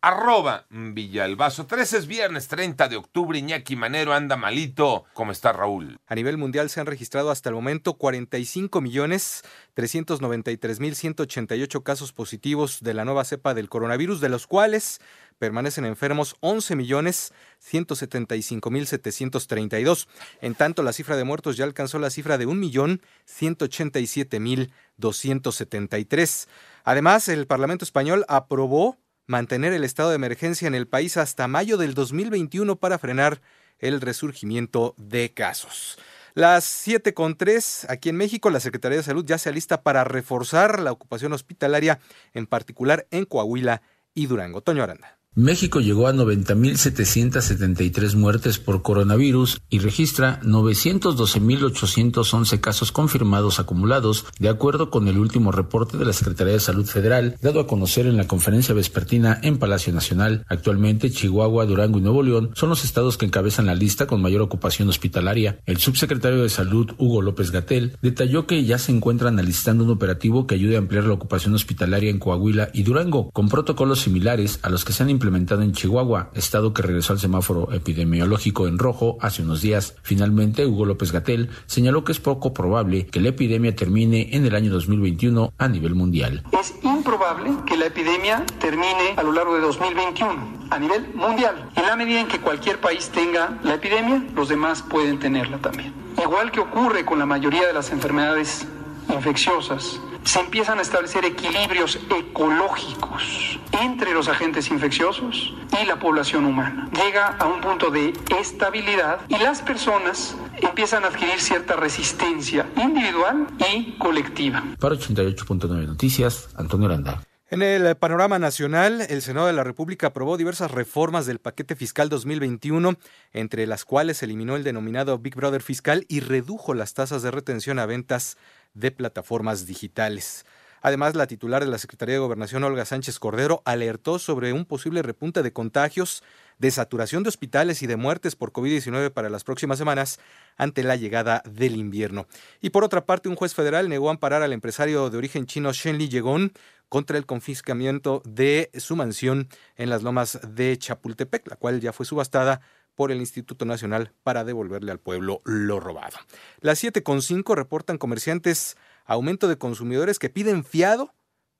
arroba Villalbazo. 13 es viernes 30 de octubre, Iñaki Manero anda malito. ¿Cómo está Raúl? A nivel mundial se han registrado hasta el momento 45 millones 393 mil 188 casos positivos de la nueva cepa del coronavirus, de los cuales permanecen enfermos 11 millones 175 mil 732. En tanto, la cifra de muertos ya alcanzó la cifra de 1 millón 187 mil 273. Además, el Parlamento español aprobó mantener el estado de emergencia en el país hasta mayo del 2021 para frenar el resurgimiento de casos. Las 7 con 3, aquí en México, la Secretaría de Salud ya se alista para reforzar la ocupación hospitalaria, en particular en Coahuila y Durango. Toño Aranda. México llegó a 90.773 muertes por coronavirus y registra 912.811 casos confirmados acumulados, de acuerdo con el último reporte de la Secretaría de Salud Federal, dado a conocer en la conferencia vespertina en Palacio Nacional. Actualmente, Chihuahua, Durango y Nuevo León son los estados que encabezan la lista con mayor ocupación hospitalaria. El subsecretario de Salud, Hugo López Gatel, detalló que ya se encuentran alistando un operativo que ayude a ampliar la ocupación hospitalaria en Coahuila y Durango, con protocolos similares a los que se han implementado implementado en Chihuahua, estado que regresó al semáforo epidemiológico en rojo hace unos días. Finalmente, Hugo López Gatel señaló que es poco probable que la epidemia termine en el año 2021 a nivel mundial. Es improbable que la epidemia termine a lo largo de 2021 a nivel mundial. En la medida en que cualquier país tenga la epidemia, los demás pueden tenerla también. Igual que ocurre con la mayoría de las enfermedades infecciosas, se empiezan a establecer equilibrios ecológicos entre los agentes infecciosos y la población humana. Llega a un punto de estabilidad y las personas empiezan a adquirir cierta resistencia individual y colectiva. Para 88.9 Noticias, Antonio Aranda. En el panorama nacional, el Senado de la República aprobó diversas reformas del paquete fiscal 2021, entre las cuales eliminó el denominado Big Brother fiscal y redujo las tasas de retención a ventas de plataformas digitales. Además, la titular de la Secretaría de Gobernación, Olga Sánchez Cordero, alertó sobre un posible repunte de contagios, de saturación de hospitales y de muertes por COVID-19 para las próximas semanas ante la llegada del invierno. Y por otra parte, un juez federal negó amparar al empresario de origen chino Shenli Yegon contra el confiscamiento de su mansión en las lomas de Chapultepec, la cual ya fue subastada por el Instituto Nacional para devolverle al pueblo lo robado. Las 7.5 reportan comerciantes aumento de consumidores que piden fiado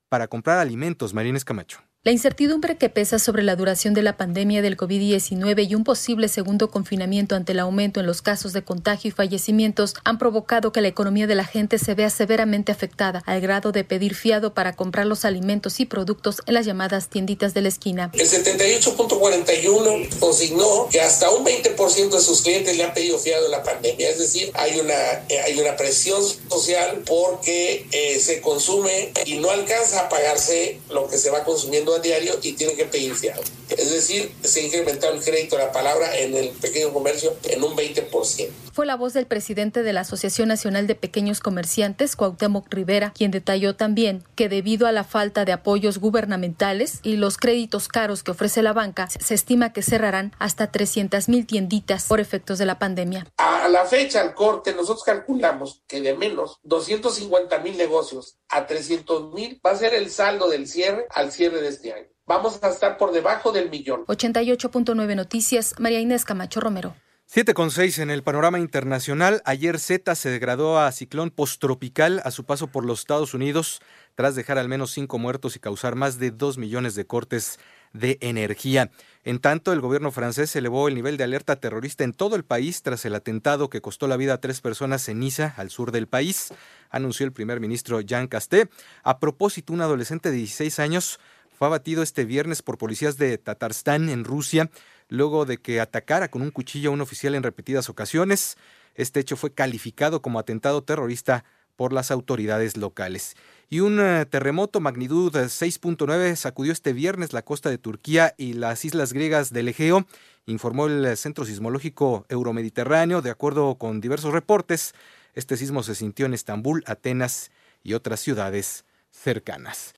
para comprar alimentos. Marines Camacho. La incertidumbre que pesa sobre la duración de la pandemia del COVID-19 y un posible segundo confinamiento ante el aumento en los casos de contagio y fallecimientos han provocado que la economía de la gente se vea severamente afectada, al grado de pedir fiado para comprar los alimentos y productos en las llamadas tienditas de la esquina. El 78.41 consignó que hasta un 20% de sus clientes le han pedido fiado en la pandemia, es decir, hay una, eh, hay una presión social porque eh, se consume y no alcanza a pagarse lo que se va consumiendo a diario y tienen que pedir fiado. Es decir, se ha incrementado el crédito a la palabra en el pequeño comercio en un 20%. Fue la voz del presidente de la Asociación Nacional de Pequeños Comerciantes, Cuauhtémoc Rivera, quien detalló también que debido a la falta de apoyos gubernamentales y los créditos caros que ofrece la banca, se estima que cerrarán hasta 300 mil tienditas por efectos de la pandemia. A la fecha, al corte, nosotros calculamos que de menos 250 mil negocios a 300 mil va a ser el saldo del cierre al cierre de este año. Vamos a estar por debajo del millón. 88.9 Noticias, María Inés Camacho Romero. 7.6 en el panorama internacional. Ayer Z se degradó a ciclón posttropical a su paso por los Estados Unidos, tras dejar al menos cinco muertos y causar más de dos millones de cortes de energía. En tanto, el gobierno francés elevó el nivel de alerta terrorista en todo el país tras el atentado que costó la vida a tres personas en Niza, al sur del país, anunció el primer ministro Jean Casté. A propósito, un adolescente de 16 años fue abatido este viernes por policías de Tatarstán en Rusia luego de que atacara con un cuchillo a un oficial en repetidas ocasiones. Este hecho fue calificado como atentado terrorista por las autoridades locales. Y un eh, terremoto magnitud 6.9 sacudió este viernes la costa de Turquía y las islas griegas del Egeo, informó el Centro Sismológico Euromediterráneo. De acuerdo con diversos reportes, este sismo se sintió en Estambul, Atenas y otras ciudades cercanas.